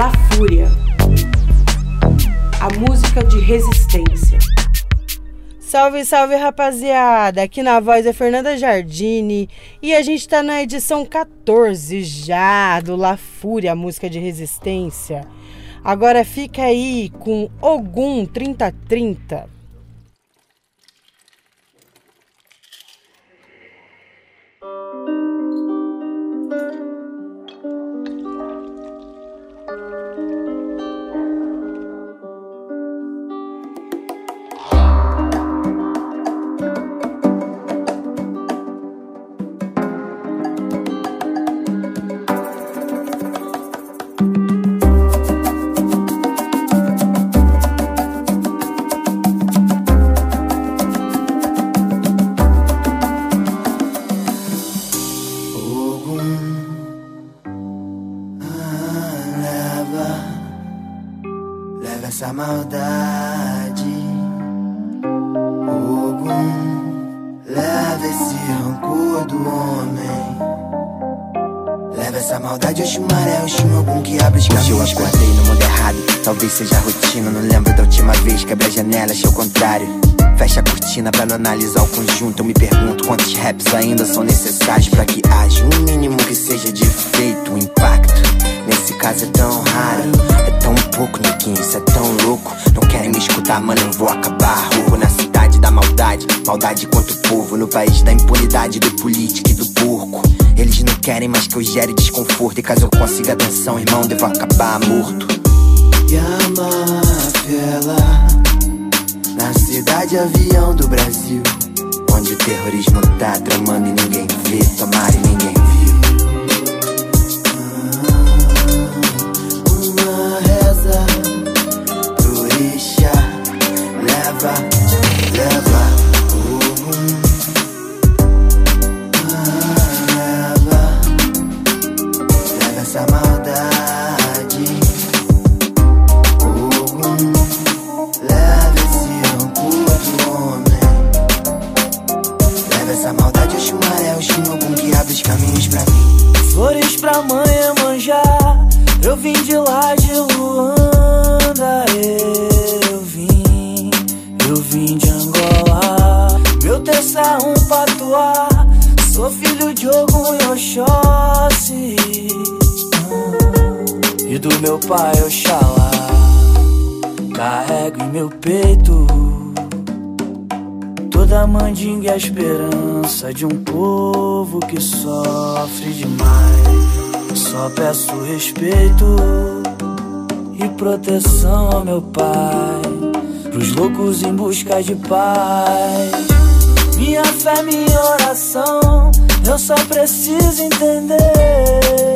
La Fúria. A música de resistência. Salve, salve rapaziada! Aqui na voz é Fernanda Jardini e a gente tá na edição 14 já do La Fúria, a música de resistência. Agora fica aí com Ogum 3030. Rotina. Não lembro da última vez que abri a janela, achei o contrário. Fecha a cortina pra não analisar o conjunto. Eu me pergunto quantos raps ainda são necessários para que haja um mínimo que seja de efeito, um impacto. Nesse caso é tão raro, é tão pouco, neguinho, isso é tão louco. Não querem me escutar, mano, eu vou acabar. Roubo na cidade da maldade, maldade contra o povo. No país da impunidade, do político e do porco. Eles não querem mais que eu gere desconforto. E caso eu consiga atenção, irmão, devo acabar morto a máfia lá Na cidade avião do Brasil. Onde o terrorismo tá tramando e ninguém vê Tomara e ninguém viu. Uma reza pro leva Leva meu pai Oxalá, carrego em meu peito Toda mandinga é a esperança de um povo que sofre demais. Só peço respeito e proteção ao meu pai. Pros loucos em busca de paz. Minha fé, minha oração, eu só preciso entender.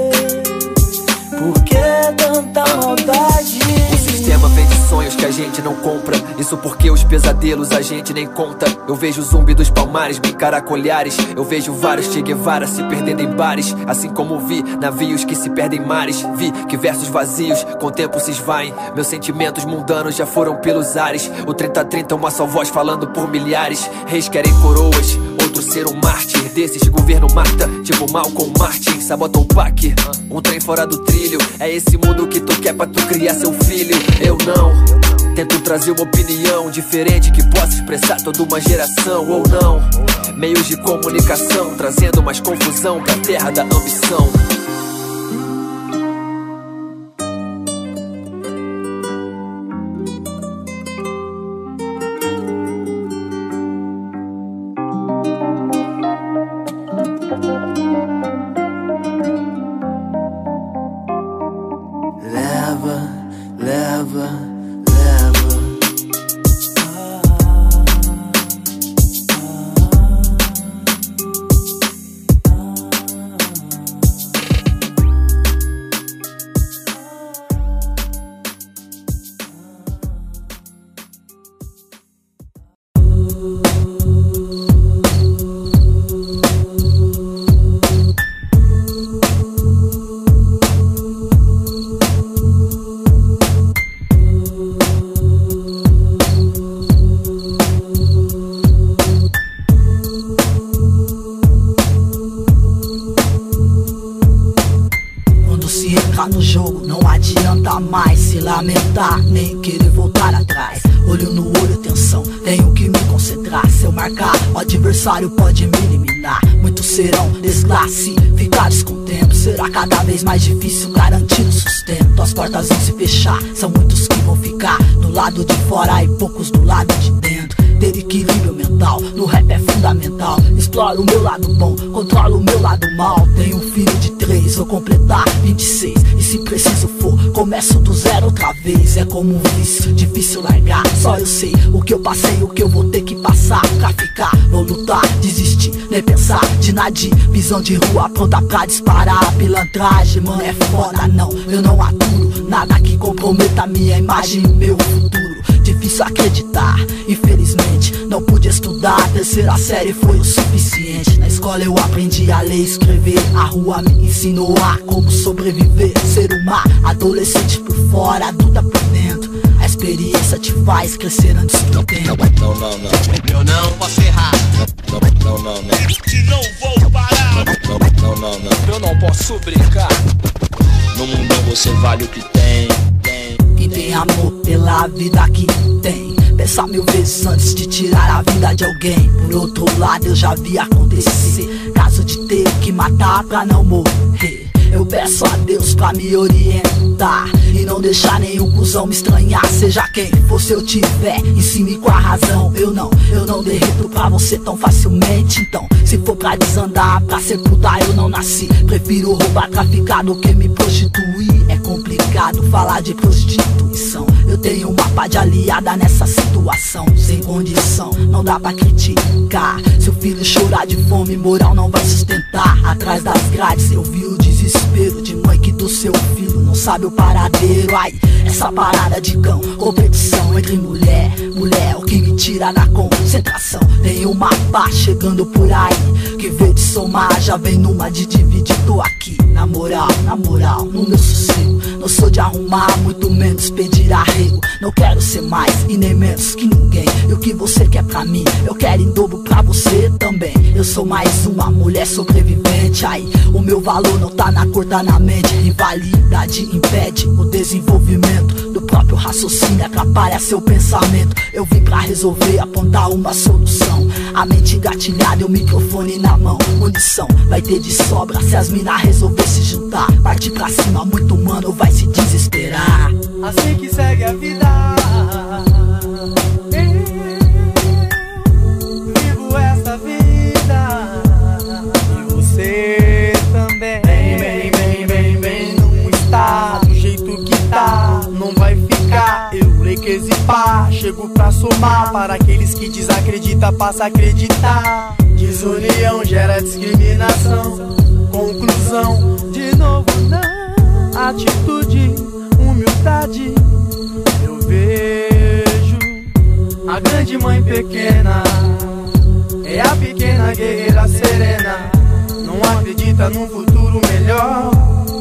Que tanta maldade? O sistema vende sonhos que a gente não compra. Isso porque os pesadelos a gente nem conta. Eu vejo o zumbi dos palmares me caracolhares. Eu vejo vários Che Guevara se perdendo em bares. Assim como vi navios que se perdem em mares. Vi que versos vazios com o tempo se esvaem. Meus sentimentos mundanos já foram pelos ares. O 3030 é uma só voz falando por milhares. Reis querem coroas outro ser um mártir desses governo mata, tipo Malcolm Martin, sabota o PAC. Um trem fora do trilho, é esse mundo que tu quer pra tu criar seu filho. Eu não. Tento trazer uma opinião diferente que possa expressar toda uma geração ou não. Meios de comunicação trazendo mais confusão pra terra da ambição. Entrar no jogo, não adianta mais se lamentar, nem querer voltar atrás. Olho no olho, tensão, tenho que me concentrar. Se eu marcar, o adversário pode me eliminar. Muitos serão desclassificados o tempo. Será cada vez mais difícil garantir o sustento. As portas vão se fechar, são muitos que vão ficar do lado de fora e poucos do lado de dentro ter equilíbrio mental. No rap é fundamental. Exploro o meu lado bom, controlo o meu lado mal. Tenho um filho de três, vou completar 26. E se preciso for, começo do zero outra vez. É como um vício, difícil largar. Só eu sei o que eu passei, o que eu vou ter que passar pra ficar. Vou lutar, desistir, nem pensar de nadir. Visão de rua pronta pra disparar. Pilantragem, mano, é foda, não. Eu não aturo nada que comprometa minha imagem e meu futuro difícil acreditar. Infelizmente, não pude estudar. A terceira série foi o suficiente. Na escola eu aprendi a ler e escrever. A rua me ensinou a como sobreviver. Ser uma adolescente por fora, adulta por dentro. A experiência te faz crescer antes do tempo. Não, não, não. Eu não posso errar. Não, não, não, não. Se não vou parar. Não, não, não, não. Eu não posso brincar. No mundo você vale o que tem. Tem amor pela vida que tem. Pensa mil vezes antes de tirar a vida de alguém. Por outro lado eu já vi acontecer. Caso de ter que matar pra não morrer. Eu peço a Deus pra me orientar E não deixar nenhum cuzão me estranhar Seja quem for se eu tiver. Ensine com a razão Eu não, eu não derreto pra você tão facilmente. Então, se for pra desandar Pra ser puta eu não nasci. Prefiro roubar, traficar do que me prostituir falar de prostituição Eu tenho uma pá de aliada nessa situação Sem condição, não dá pra criticar Se o filho chorar de fome, moral não vai sustentar Atrás das grades eu vi o desespero de mãe que do seu filho não sabe o paradeiro. Ai, essa parada de cão, competição entre mulher, mulher, o que me tira da concentração. Tem uma pá chegando por aí, que vê de somar, já vem numa de dividir. Tô aqui, na moral, na moral, no meu sossego. Não sou de arrumar, muito menos pedir arrego. Não quero ser mais e nem menos que ninguém. E o que você quer pra mim, eu quero em dobro pra você também. Eu sou mais uma mulher sobrevivente. Aí, o meu valor não tá na cor, tá na mente. Rivalidade impede o desenvolvimento do próprio raciocínio, atrapalha seu pensamento. Eu vim pra resolver, apontar uma solução. A mente engatilhada e o microfone na mão. Munição vai ter de sobra se as minas resolver se juntar. Partir pra cima, muito humano vai se desesperar. Assim que segue a vida. Chego pra somar. Para aqueles que desacreditam, passa a acreditar. Desunião gera discriminação. Conclusão, de novo não. Atitude, humildade. Eu vejo a grande mãe pequena. É a pequena guerreira serena. Não acredita num futuro melhor.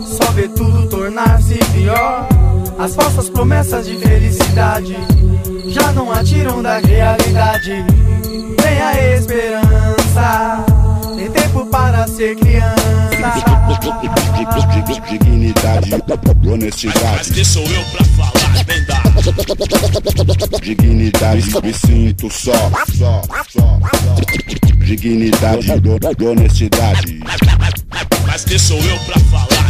Só vê tudo tornar-se pior. As falsas promessas de felicidade já não atiram da realidade. Vem a esperança. Tem tempo para ser criança. Dignidade, honestidade. Mas quem sou eu pra falar? Dignidade, me sinto só. Dignidade, honestidade. Mas quem sou eu pra falar?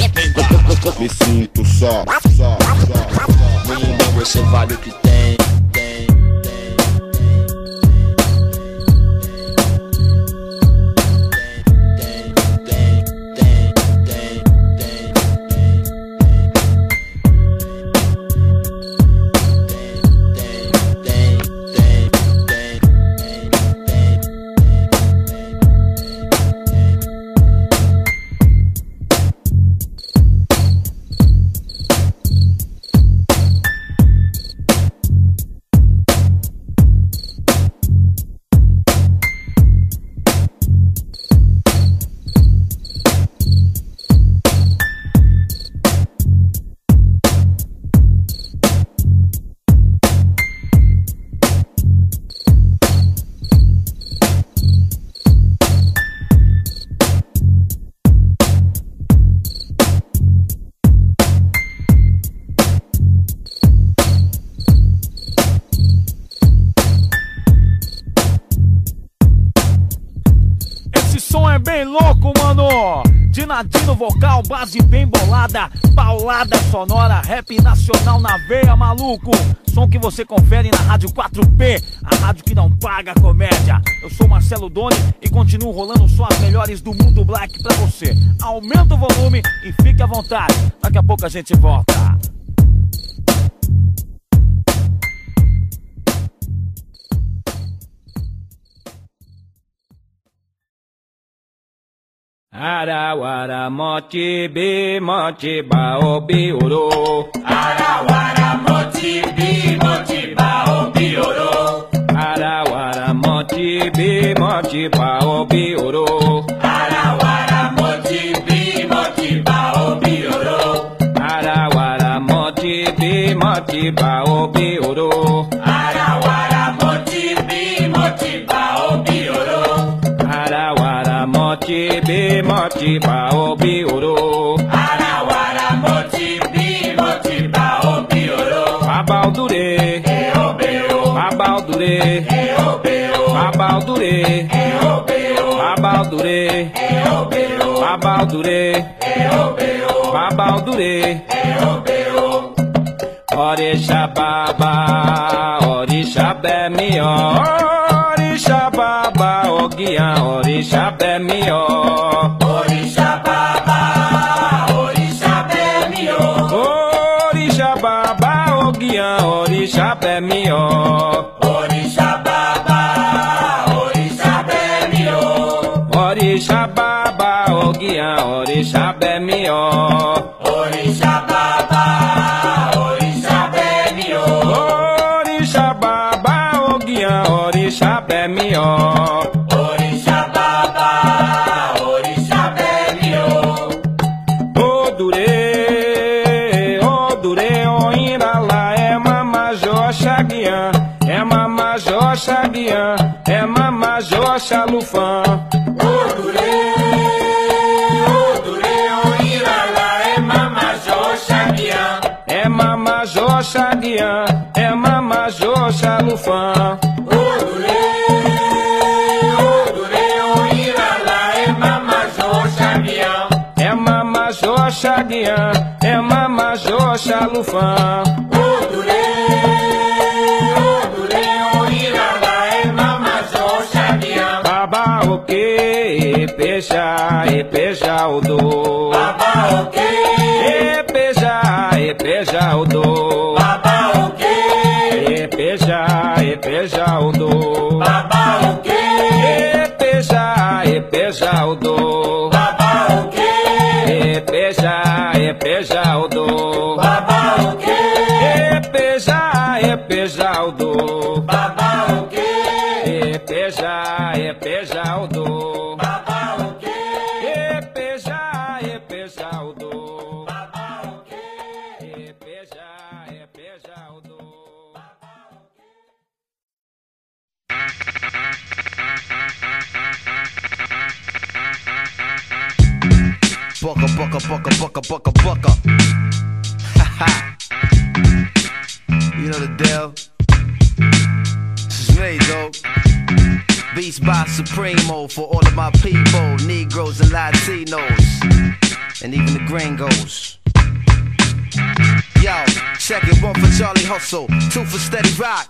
Me sinto só, só, só. Você vale o que Dinadino vocal, base bem bolada, paulada sonora, rap nacional na veia, maluco. Som que você confere na Rádio 4P, a rádio que não paga comédia. Eu sou Marcelo Doni e continuo rolando só as melhores do mundo black pra você. Aumenta o volume e fique à vontade. Daqui a pouco a gente volta. Ara wara mochi bi mochi ba o bi oro. Ara wara mochi bi mochi ba o oro. Ara wara mochi bi mochi ba o oro. Ara wara mochi bi mochi ba o oro. Ara wara mochi bi mochi ba o oro. ti bímọ ti bá òbí òro. ara wàrà mo ti bí mo ti bá òbí òro. bàbá òdúre. ẹ ó bẹ o. bàbá òdúre. ẹ ó bẹ o. bàbá òdúre. ẹ ó bẹ o. bàbá òdúre. ẹ ó bẹ o. bàbá òdúre. ẹ ó bẹ o. bàbá òdúre. ẹ ó bẹ o. òrìṣà bàbá òrìṣà bẹ̀ mí o. Ọ̀gíyàn òrìṣà bẹ̀ mí o. Òrìṣà bàbá òrìṣà bẹ̀ mí o. Òrìṣà bàbá Ọ̀gíyàn òrìṣà bẹ̀ mí o. Òrìṣà bàbá òrìṣà bẹ̀ mí o. Òrìṣà bàbá Ọ̀gíyàn òrìṣà bẹ̀ mí. Òrìṣà bàbá òrìṣà bẹ̀ mí. Òrìṣà bàbá Ọ̀gíyàn òrìṣà bẹ̀ mí o. fã. É mama Joxadian, é, é mama Joxa Lufan. Odurê, odurê, oirala, é mama Joxadian. É mama Joxadian, é mama Joxa é é Lufã. Epeja, epeja o do. Babaoque. Epeja, epeja o do. Babaoque. Epeja, epeja o do. Babaoque. Epeja, epeja o do. Babaoque. Epeja, epeja o do. Bucka, bucka, bucka, bucka. Ha ha. You know the deal. This is me, though. Beast by Supremo for all of my people, Negroes and Latinos, and even the gringos. Yo, check it one for Charlie Hustle, two for Steady Rock,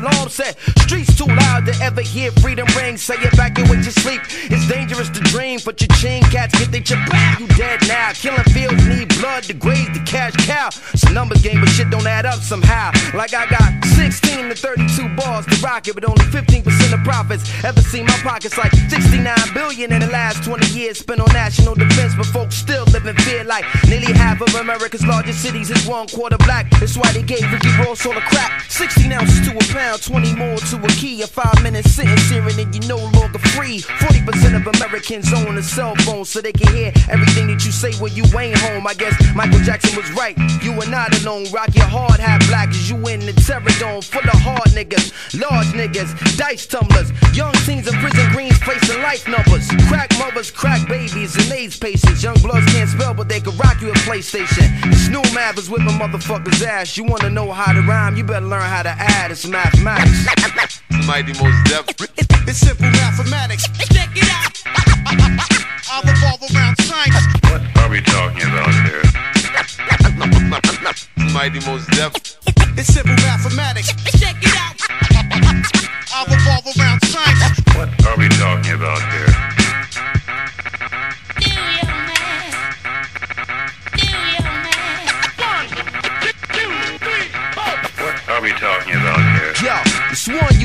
alarm set. Streets too loud to ever hear freedom ring. Say evacuate your sleep. It's dangerous to dream, but your chain cats get they chip back. You dead now. Killing fields need blood to graze the cash cow. It's a number game, but shit don't add up somehow. Like I got 16 to 32 bars to rock it, but only 15% of profits. Ever seen my pockets like 69 billion in the last 20 years spent on national defense, but folks still live in fear like nearly half of America's largest cities is one quarter black. That's why they gave Ricky Ross all the crap. 16 ounces to a pound. 20 more to a key. A five minute sentence here and then you no longer free. 40% of Americans own a cell phone so they can hear everything that you say when you ain't home. I guess Michael Jackson was right. You are not alone. Rock your hard hat black as you in the terror dome full of hard niggas, large niggas, dice tumblers, young teens in prison greens facing life numbers. Crack mothers, crack babies, and AIDS patients. Young bloods can't spell, but they can rock you a PlayStation. Snoop Mathers whip a motherfucker's ass. You wanna know how to rhyme? You better learn how to add. It's mathematics. Mighty most def. It's simple mathematics. Check it out. I'll revolve around science. What are we talking about here? Mighty most def. It's simple mathematics. Check it out. I'll revolve around science. What are we talking about here? First one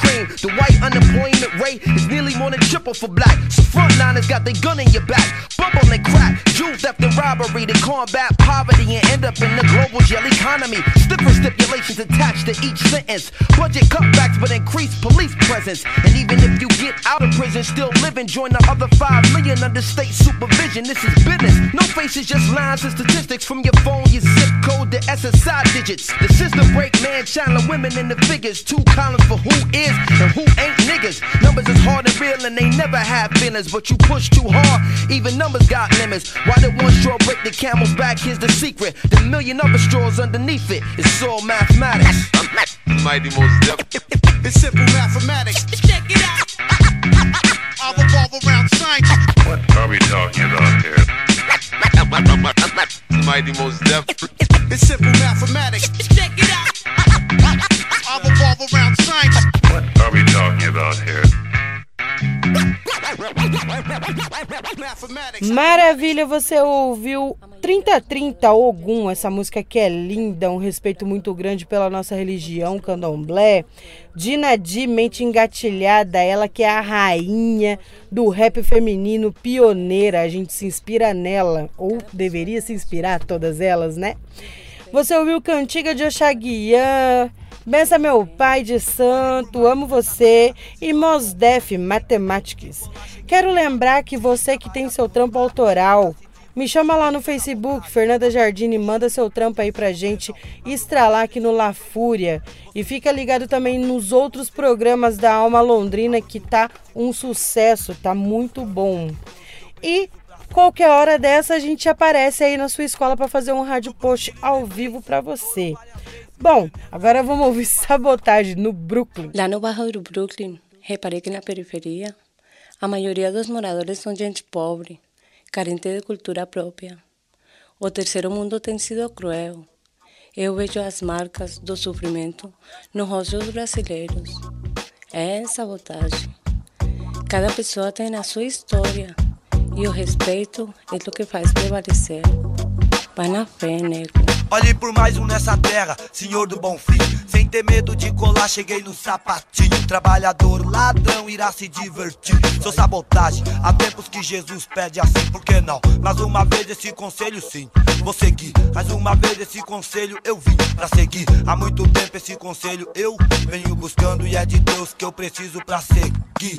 cream. The white unemployment rate is nearly more than triple for black. So frontliners got their gun in your back. Bubble and crack, jewel theft and robbery to combat poverty and end up in the global jail economy. Stiffer stipulations attached to each sentence. Budget cutbacks but increased police presence. And even if you get out of prison, still living, join the other 5 million under state supervision. This is business. No faces, just lines and statistics from your phone, your zip code, the SSI digits. The system break man, channeling women in the figures. Two columns for who is and who ain't niggas. Numbers is hard and real and they never have feelings, but you push too hard. Even numbers got limits. Why did one straw break the camel's back? Here's the secret. The million other straws underneath it. It's all mathematics. Mighty most def. It's simple mathematics. Check it out. I'll revolve around science. What are we talking about here? Mighty most def. It's simple mathematics. Check it out. I'll revolve around science. What are we talking about here? Maravilha, você ouviu 3030 Ogum, essa música que é linda, um respeito muito grande pela nossa religião, candomblé. Dina Di, mente engatilhada, ela que é a rainha do rap feminino, pioneira. A gente se inspira nela, ou deveria se inspirar, todas elas, né? Você ouviu Cantiga de Oxaguian, Bença meu pai de santo, amo você e Mosdef Matemáticas. Quero lembrar que você que tem seu trampo autoral, me chama lá no Facebook, Fernanda Jardine, manda seu trampo aí pra gente estralar aqui no La Fúria. E fica ligado também nos outros programas da Alma Londrina que tá um sucesso, tá muito bom. E qualquer hora dessa a gente aparece aí na sua escola para fazer um rádio post ao vivo para você. Bom, agora vamos ouvir Sabotagem no Brooklyn. Lá no bairro do Brooklyn, reparei que na periferia a maioria dos moradores são gente pobre, carente de cultura própria. O terceiro mundo tem sido cruel. Eu vejo as marcas do sofrimento nos rostos brasileiros. É sabotagem. Cada pessoa tem a sua história e o respeito é o que faz prevalecer. Vai na fé, nego. Olhe por mais um nessa terra, senhor do bom fim. Sem ter medo de colar, cheguei no sapatinho. Trabalhador, ladrão, irá se divertir. Sou sabotagem, há tempos que Jesus pede assim, por que não? Mais uma vez esse conselho, sim, vou seguir. Mais uma vez esse conselho eu vim pra seguir. Há muito tempo esse conselho eu venho buscando e é de Deus que eu preciso pra seguir.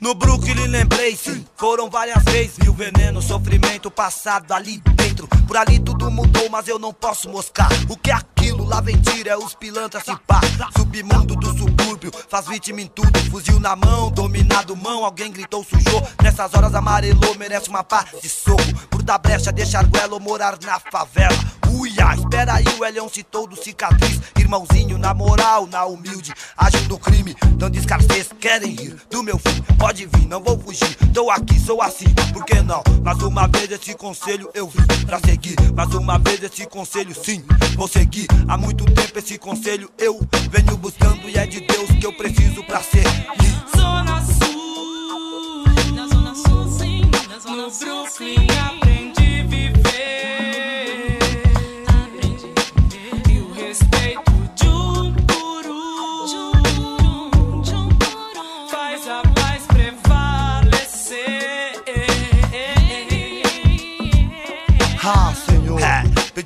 No Brooklyn lembrei, sim, foram várias vezes Mil veneno, sofrimento passado ali dentro. Por ali tudo mudou, mas eu não posso moscar. O que é aquilo? Lá vem é os pilantras se pá. Submundo do subúrbio, faz vítima em tudo. Fuzil na mão, dominado mão, alguém gritou, sujou. Nessas horas amarelou, merece uma pá de soco. Por dar brecha, deixar guelo morar na favela Uia, espera aí, o Elião citou do cicatriz. Irmãozinho, na moral, na humilde, agindo no crime. Dando escassez, querem rir do meu fim. Pode vir, não vou fugir. Tô aqui, sou assim, por que não? Mais uma vez esse conselho eu vim pra seguir. Mais uma vez esse conselho, sim, vou seguir. Há muito tempo esse conselho eu venho buscando e é de Deus que eu preciso pra ser. Zona Sul, na Zona Sul, sim, na Zona no Brooklyn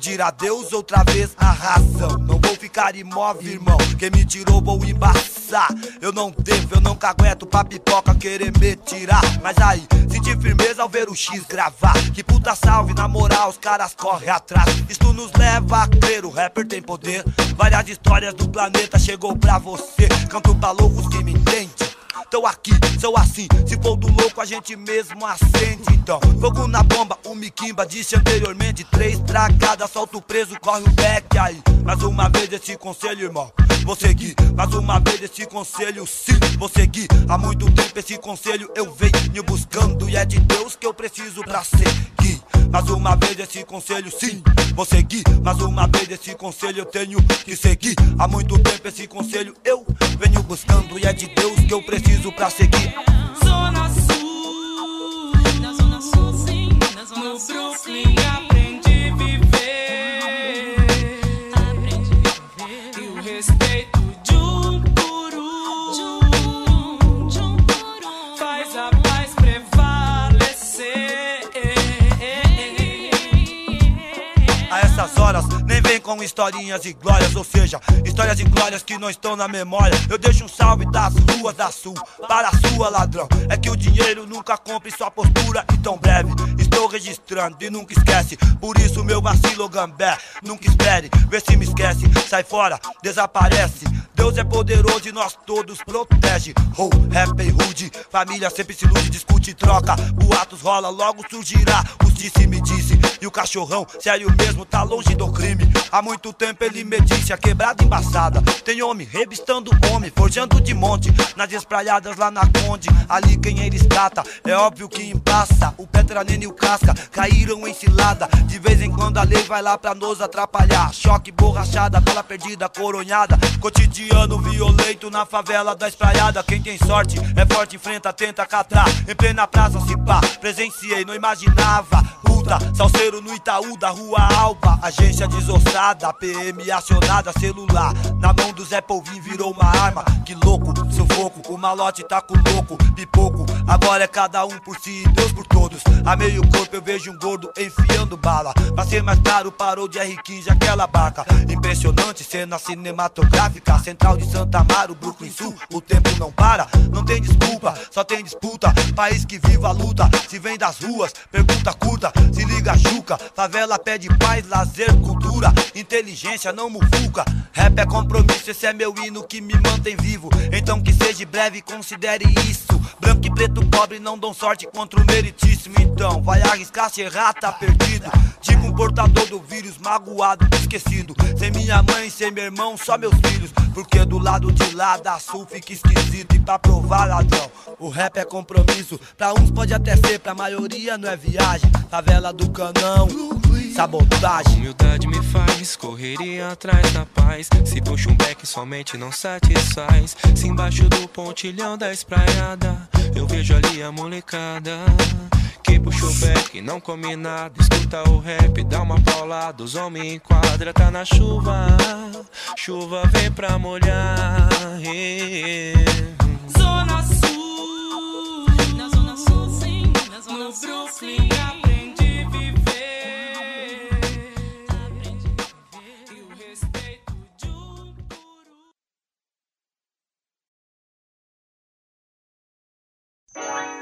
pedir a Deus outra vez a razão. Não vou ficar imóvel, irmão. Quem me tirou, vou embaçar. Eu não devo, eu não cagueto pra pipoca querer me tirar. Mas aí, senti firmeza ao ver o X gravar. Que puta salve, na moral, os caras correm atrás. Isto nos leva a crer, o rapper tem poder. Várias histórias do planeta chegou pra você. Canto pra loucos que me entendem. Tô aqui, sou assim. Se for do louco, a gente mesmo acende. Então, fogo na bomba, o Miquimba disse anteriormente. Três tragadas, solta o preso, corre o back aí. Mais uma vez esse conselho, irmão. Vou seguir, mais uma vez esse conselho, sim, vou seguir. Há muito tempo esse conselho eu venho buscando. E é de Deus que eu preciso pra seguir. Mais uma vez esse conselho, sim, vou seguir. Mais uma vez esse conselho eu tenho que seguir. Há muito tempo esse conselho eu venho buscando. E é de Deus que eu preciso pra seguir. Zona com historinhas e glórias, ou seja, histórias e glórias que não estão na memória. Eu deixo um salve das ruas da sul para a sua ladrão. É que o dinheiro nunca compre sua postura e tão breve. Estou registrando e nunca esquece. Por isso, meu vacilo gambé, nunca espere. Vê se me esquece, sai fora, desaparece. Deus é poderoso e nós todos protege. Oh, rap e rude, família sempre se ilude, discute e troca. Boatos rola, logo surgirá. Os disse me disse. E o cachorrão, sério mesmo, tá longe do crime. Há muito tempo ele me disse, a quebrada embaçada. Tem homem revistando homem, forjando de monte. Nas espraiadas lá na Conde, ali quem eles trata. É óbvio que embaça. O Petra Nene e o Casca caíram em cilada. De vez em quando a lei vai lá pra nos atrapalhar. Choque, borrachada, bala perdida, coronhada. Cotidiano violento na favela da espraiada. Quem tem sorte é forte, enfrenta, tenta catar. Em plena praça, se pá, presenciei, não imaginava. Puta, salseiro no Itaú da rua Alba. Agência desossada, PM acionada, celular. Na mão do Zé Polvin virou uma arma. Que louco, sufoco, o malote tá com louco, pipoco. Agora é cada um por si e Deus por todos. A meio corpo eu vejo um gordo enfiando bala. Pra ser mais caro, parou de R15 aquela barca. Impressionante cena cinematográfica. Central de Santa Amaro, Brooklyn Sul. O tempo não para, não tem desculpa, só tem disputa. País que viva a luta, se vem das ruas, pergunta curta. Se liga, Juca, favela pede paz, lazer, cultura, inteligência, não mufuca. Rap é compromisso, esse é meu hino que me mantém vivo. Então que seja breve, considere isso. Branco e preto pobre não dão sorte contra o meritíssimo. Então vai arriscar, se errar, tá perdido. Tipo um portador do vírus, magoado, esquecido. Sem minha mãe, sem meu irmão, só meus filhos. Porque do lado de lá da sul fica esquisito. E pra provar, ladrão, o rap é compromisso. Pra uns pode até ser, pra maioria não é viagem. Favela do canão, sabotagem. Humildade me faz correria atrás da paz. Se puxa um beck, somente não satisfaz. Se embaixo do pontilhão da espraiada, eu vejo ali a molecada. Que puxa o beck, não come nada. Escuta o rap, dá uma paulada. Os homens enquadra, tá na chuva. Chuva vem pra molhar. Zona Sul, na Zona Sul, sim, na Zona no Brooklyn aprendi Oh.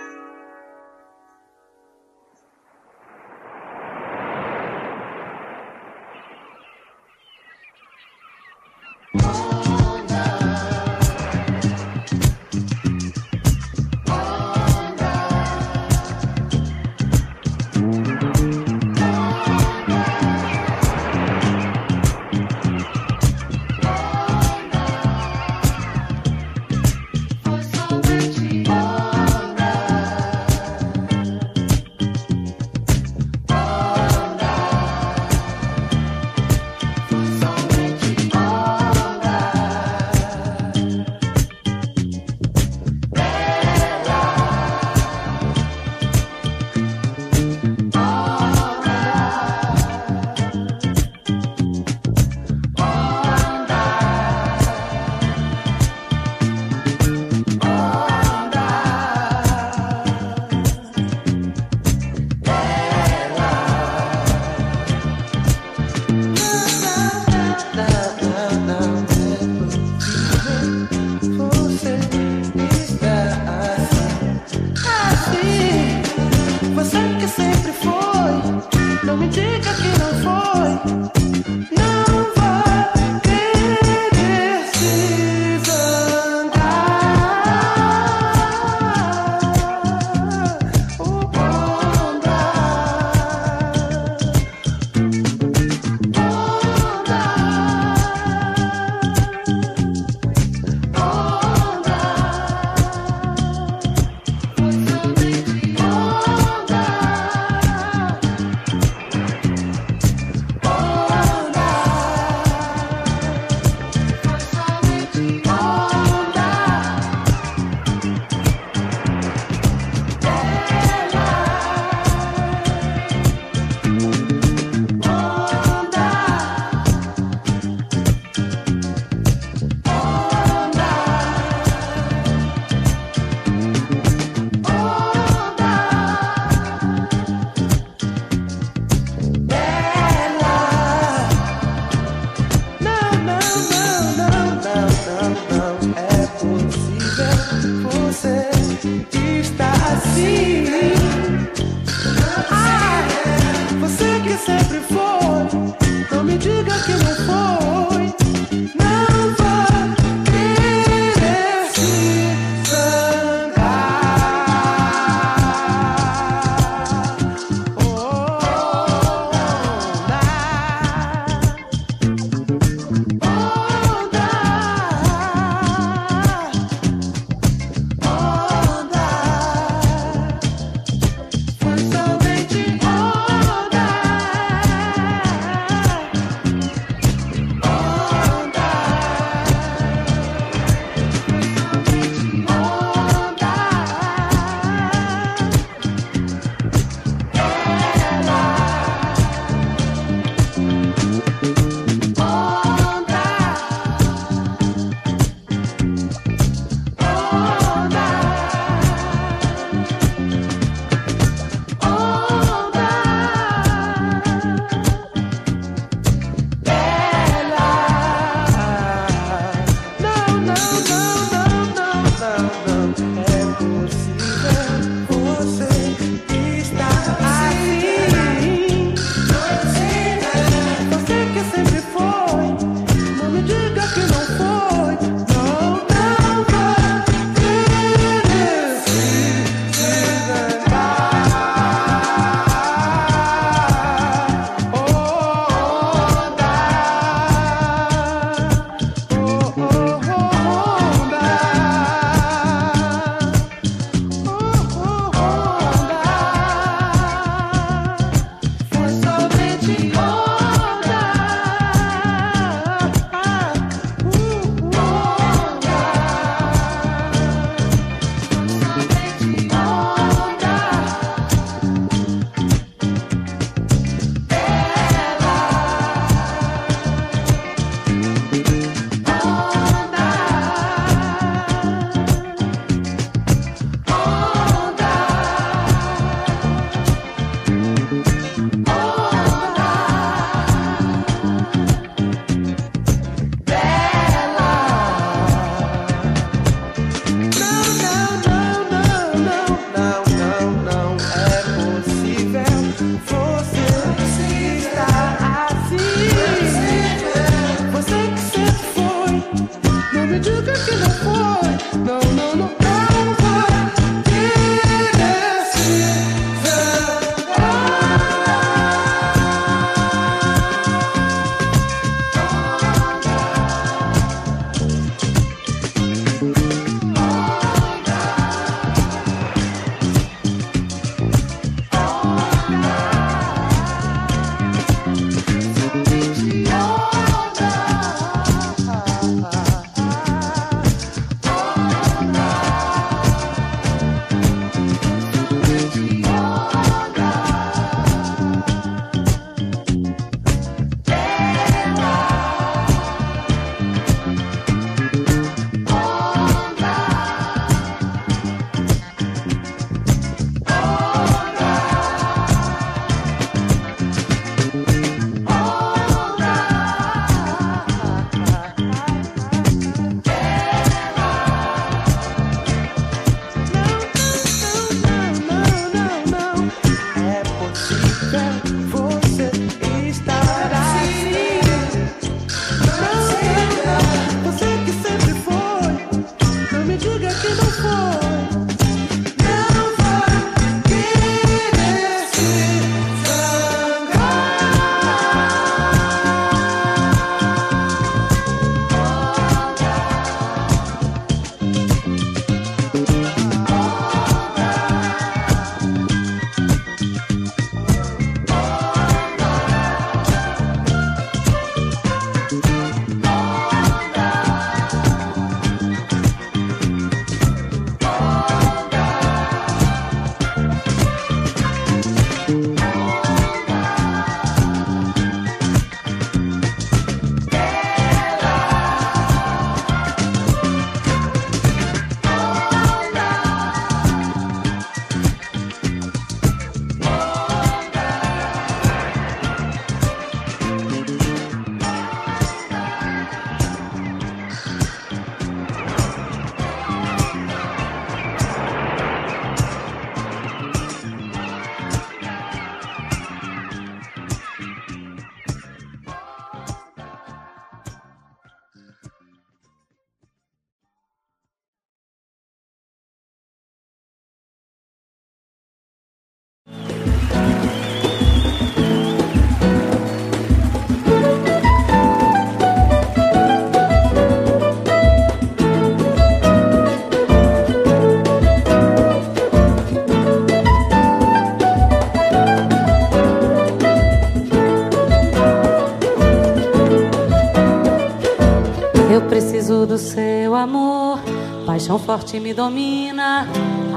Do seu amor, paixão forte me domina.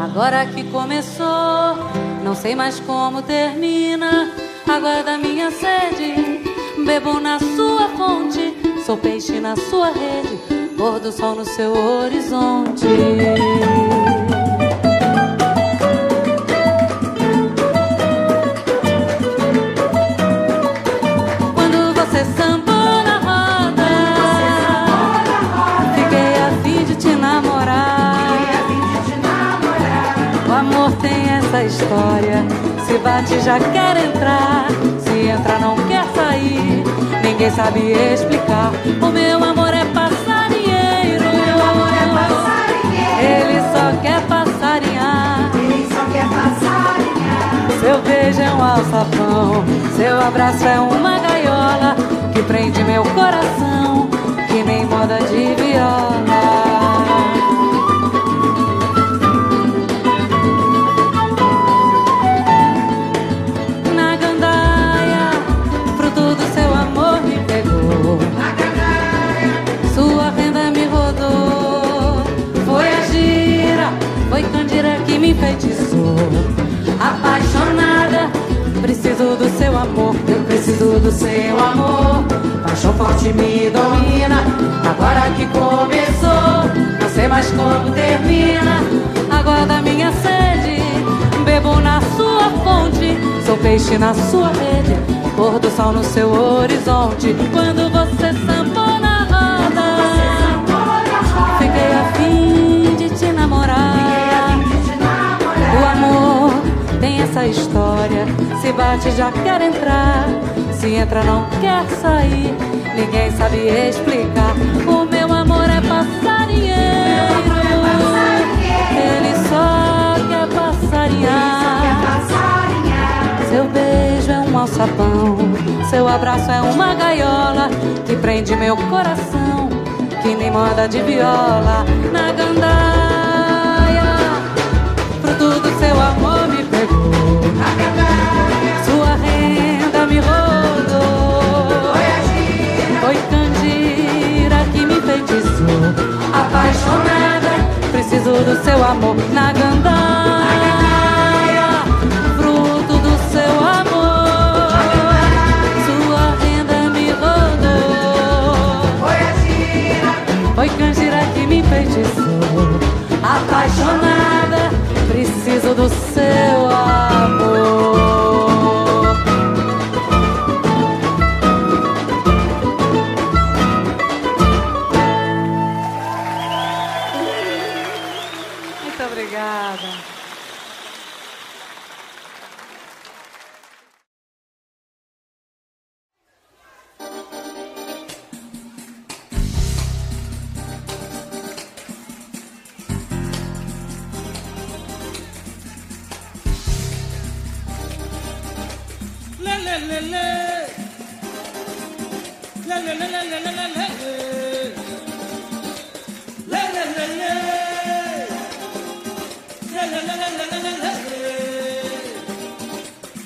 Agora que começou, não sei mais como termina. Água da minha sede, bebo na sua fonte. Sou peixe na sua rede, pôr do sol no seu horizonte. História. Se bate já quer entrar, se entra não quer sair. Ninguém sabe explicar. O meu amor é passarinheiro. Meu amor é passarinheiro. Ele só quer passarinhar. Ele só quer passarinhar. Seu beijo é um alçapão, seu abraço é uma gaiola que prende meu coração, que nem moda de viola. Me enfeitiçou. Apaixonada, preciso do seu amor. Eu preciso do seu amor. Paixão forte me domina. Agora que começou, não sei mais como termina. Água da minha sede, bebo na sua fonte. Sou peixe na sua rede, pôr do sol no seu horizonte. Quando você sambou história, se bate já quer entrar, se entra não quer sair. Ninguém sabe explicar. O meu amor é passarinheiro. Ele só quer passarinhar. Seu beijo é um alçapão, seu abraço é uma gaiola que prende meu coração, que nem moda de viola na gandaia. Fruto do seu amor preciso do seu amor na gandaia. Fruto do seu amor, sua renda me rodou. Foi Candira que me feitiçou, apaixonada, preciso do seu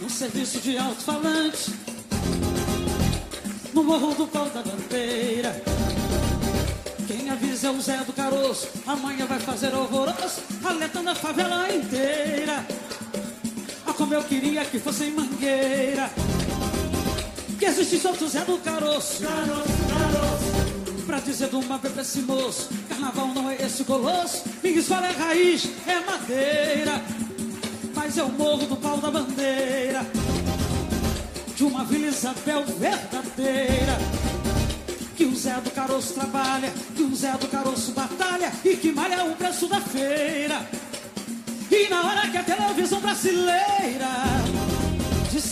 Um serviço de alto-falante no morro do pau da bandeira. Quem avisa é o Zé do Caroço, amanhã vai fazer alvoroço, alertando a favela inteira. Ah, como eu queria que fosse em Mangueira Que existisse outro Zé do Caroço Pra dizer de uma vez pra esse moço Carnaval não é esse colosso Minha escola é raiz, é madeira Mas eu morro do pau da bandeira. De uma Vila Isabel verdadeira. Que o Zé do Caroço trabalha, que o Zé do Caroço batalha e que malha o preço da feira. E na hora que a televisão brasileira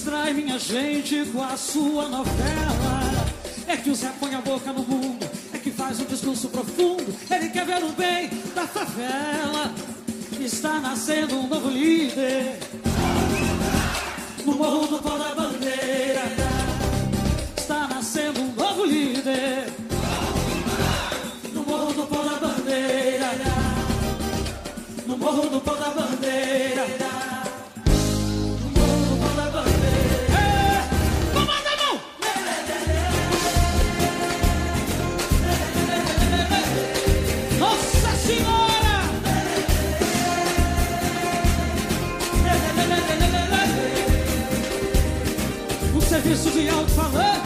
distrai minha gente com a sua novela, é que o Zé põe a boca no mundo, é que faz um discurso profundo, ele quer ver o bem da favela. Está nascendo um novo líder no morro do pau da bandeira. Está nascendo um novo líder no morro do pau da bandeira. No morro do pau da bandeira. serviço de alto-falante.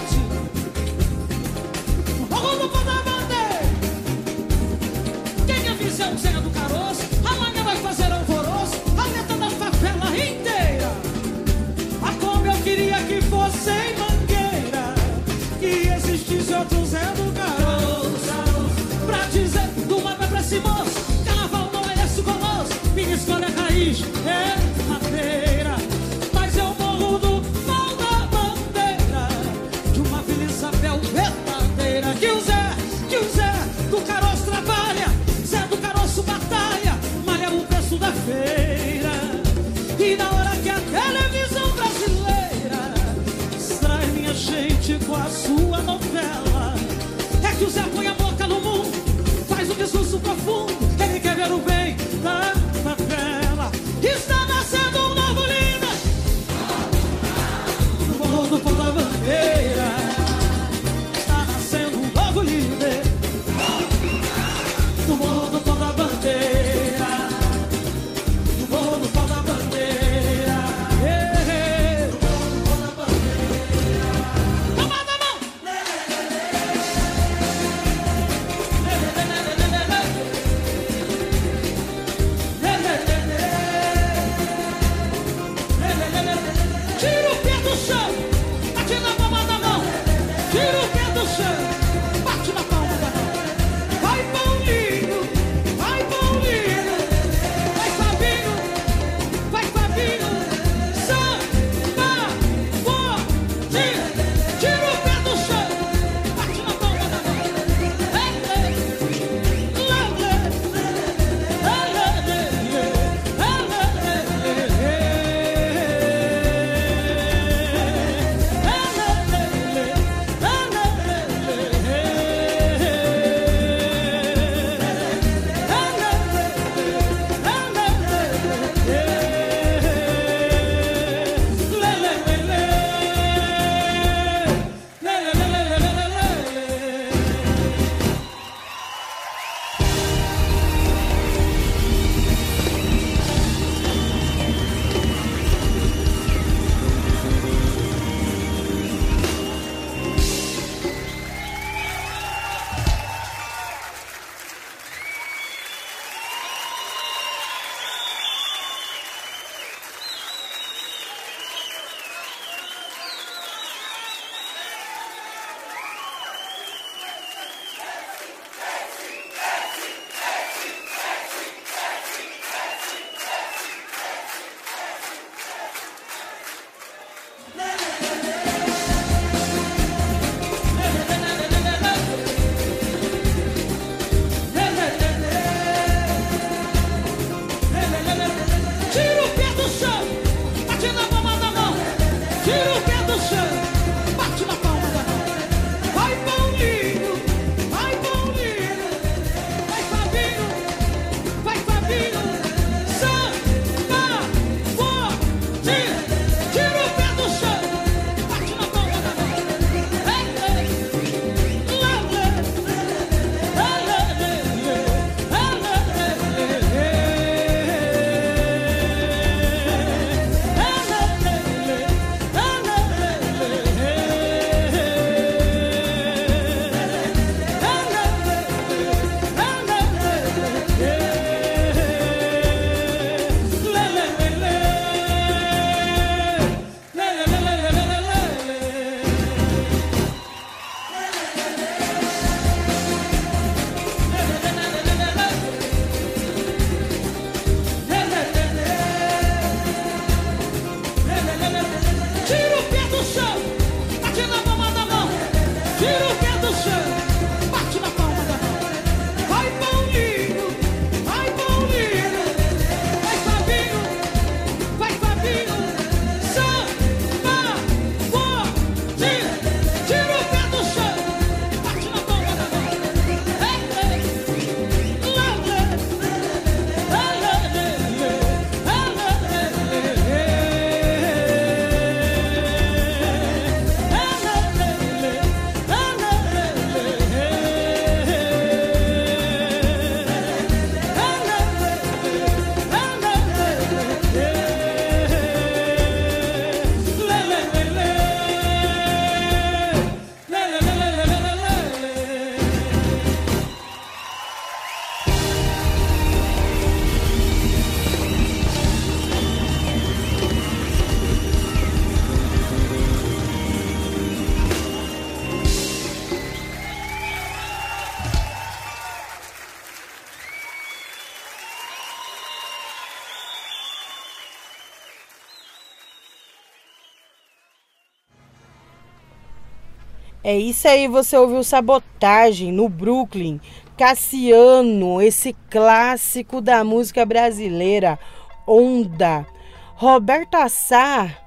É isso aí, você ouviu Sabotagem no Brooklyn. Cassiano, esse clássico da música brasileira, Onda. Roberto Assar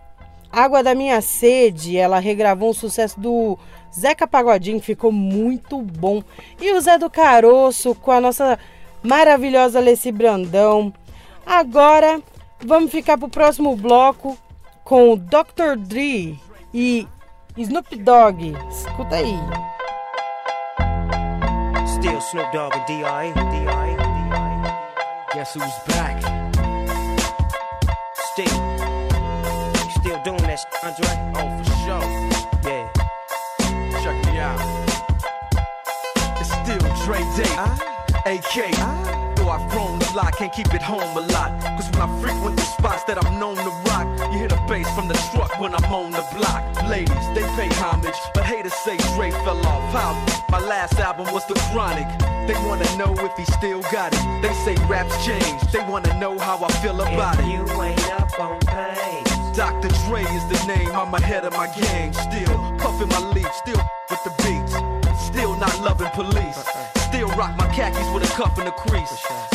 Água da Minha Sede, ela regravou um sucesso do Zeca Pagodinho, que ficou muito bom. E o Zé do Caroço com a nossa maravilhosa Alessi Brandão. Agora vamos ficar pro próximo bloco com o Dr. Dre e Snoop Dogg. Escuta aí. Still Snoop Dogg and D.I. D.I. Guess who's back? Still. You still doing that shit, Andre? Oh, for sure. Yeah. Check me out. It's still Dre Day. Ah. AK. Ah. Though I've grown a lot, can't keep it home a lot. Cause when I frequent the spots that I'm known to rock, you hear the bass from the truck when I'm on the block. Ladies, they pay homage, but haters say Dre fell off. How? My last album was The Chronic. They wanna know if he still got it. They say raps change. They wanna know how I feel about it. You ain't up on pace. Dr. Dre is the name, I'm ahead of my game. Still puffin' my leaf, still with the beats. Still not loving police. Still rock my khakis with a cuff and a crease.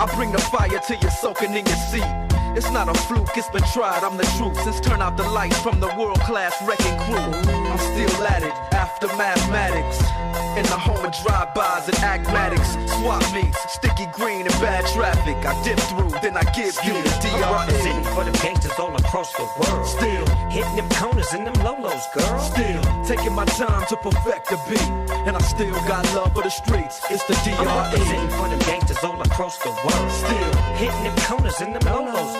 I bring the fire till you're soaking in your seat. It's not a fluke, it's been tried, I'm the truth. Since turn out the lights from the world class wrecking crew, I'm still at it after mathematics. In the home of drive-bys and acmatics, swap meets, sticky green and bad traffic. I dip through, then I give you the DRE. for the gangsters all across the world. Still hitting them corners and them lolos, girl. Still taking my time to perfect the beat, and I still got love for the streets. It's the DRE. for the gangsters all across the world. Still hitting them corners and them lolos, girl.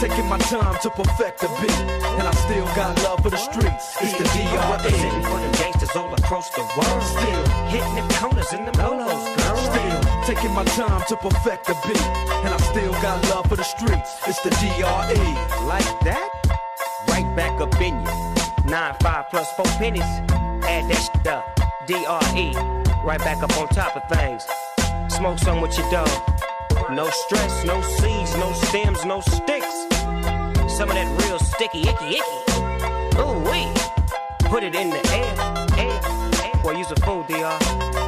taking my time to perfect the beat, and I still got love for the streets. It's the DRE. for the gangsters all across the world. Still hitting them corners in them lolos, girl. Still taking my time to perfect the beat, and I still got love for the streets. It's the DRE. Like that? Right back up in you. Nine five plus four pennies. Add that shit up. DRE. Right back up on top of things. Smoke some with your dog. No stress, no seeds, no stems, no sticks. Some of that real sticky, icky, icky. Ooh wee. Put it in the air, air, air. Boy, use a fool, DR.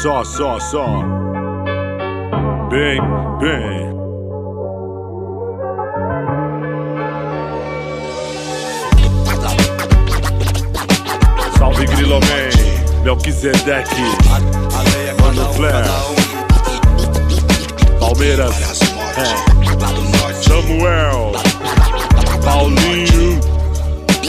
Só, só, só. Bem, bem. Salve Grilo Man, Melquisedeque, Mano Flair, Palmeiras, é, Samuel, Paulinho,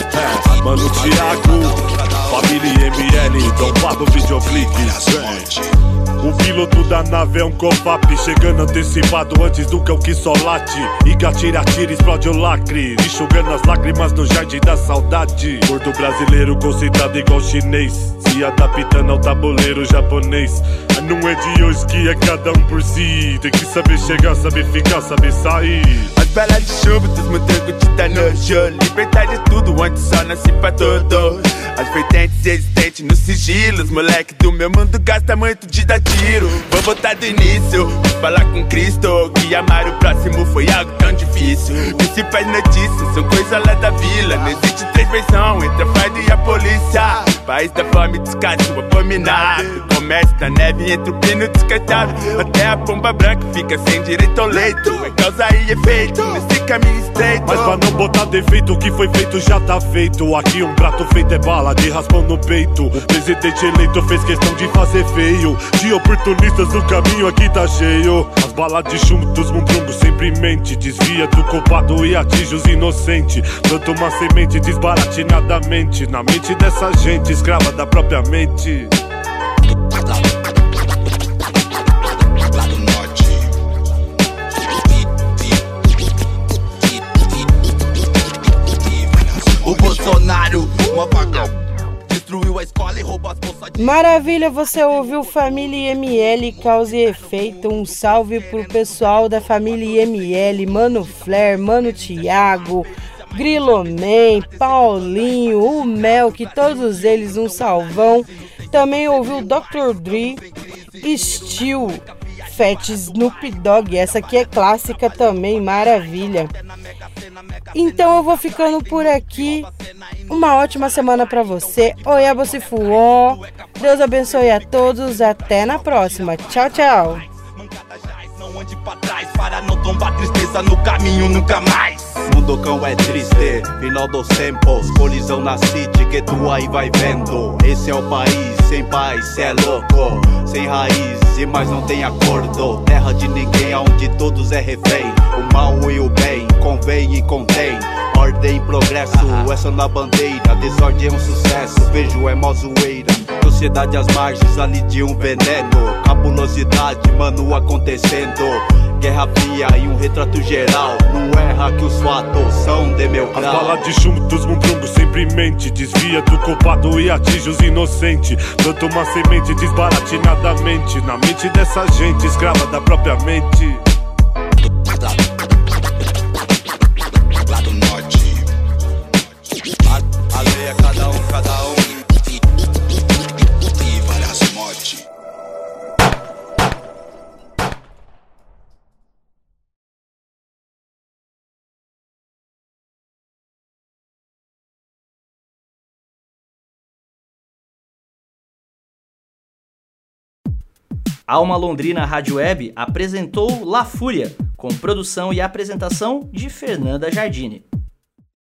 é, Mano Thiago, Família ML, Dom Pablo Videocliques, vem. O piloto da nave é um cofap Chegando antecipado antes do cão que só late. E atira, atira, explode o lacre. Enxugando as lágrimas no jardim da saudade. Gordo brasileiro concentrado igual chinês. Se adaptando ao tabuleiro japonês. Não é de hoje que é cada um por si. Tem que saber chegar, saber ficar, saber sair Balas de chuva, dos manteigo de nojo Libertar de tudo antes só nasci pra todo As vertentes existentes nos sigilos Moleque do meu mundo gasta muito de dar tiro. Vou botar do início, vou falar com Cristo Que amar o próximo foi algo tão difícil. Principais notícias são coisa lá da vila Não existe três versões entre a farda e a polícia. País da fome, descaso abominado Comércio da neve entre o pino descartável. Até a pomba branca fica sem direito ao leito É causa e efeito Mas pra não botar defeito, o que foi feito já tá feito. Aqui um prato feito é bala de raspão no peito. O presidente eleito fez questão de fazer feio. De oportunistas no caminho aqui tá cheio. As balas de chumbo dos mundrungos sempre mente. Desvia do culpado e atinge os inocentes. Planta uma semente desbaratinadamente. Na mente dessa gente, escrava da própria mente. As bolsas de Maravilha, você ouviu Família ML Causa e Efeito. Um salve pro pessoal da família ML, Mano Flair, Mano Thiago, Griloman, Paulinho, o Melk, todos eles um salvão. Também ouviu Dr. Dre, Steel, Fat Snoop Dogg. Essa aqui é clássica também, maravilha. Então eu vou ficando por aqui. Uma ótima semana pra você. Oiaba se fuó. Deus abençoe a todos. Até na próxima. Tchau, tchau. Para mais Mundocão é triste, final dos tempos Colisão na city que tu aí vai vendo Esse é o país sem paz, cê é louco Sem raiz e mais não tem acordo Terra de ninguém, onde todos é refém O mal e o bem, convém e contém. Ordem e progresso, essa na bandeira. Desordem é um sucesso, vejo é mó zoeira. Sociedade às margens, ali de um veneno. Cabulosidade, mano, acontecendo. Guerra fria e um retrato geral. Não erra que os fatos são de meu grau. balas de chumbo dos mundrungos sempre mente Desvia do culpado e atinge os inocentes. Planta uma semente desbaratinadamente Na mente dessa gente, escrava da própria mente Alma Londrina Rádio Web apresentou La Fúria, com produção e apresentação de Fernanda Jardine.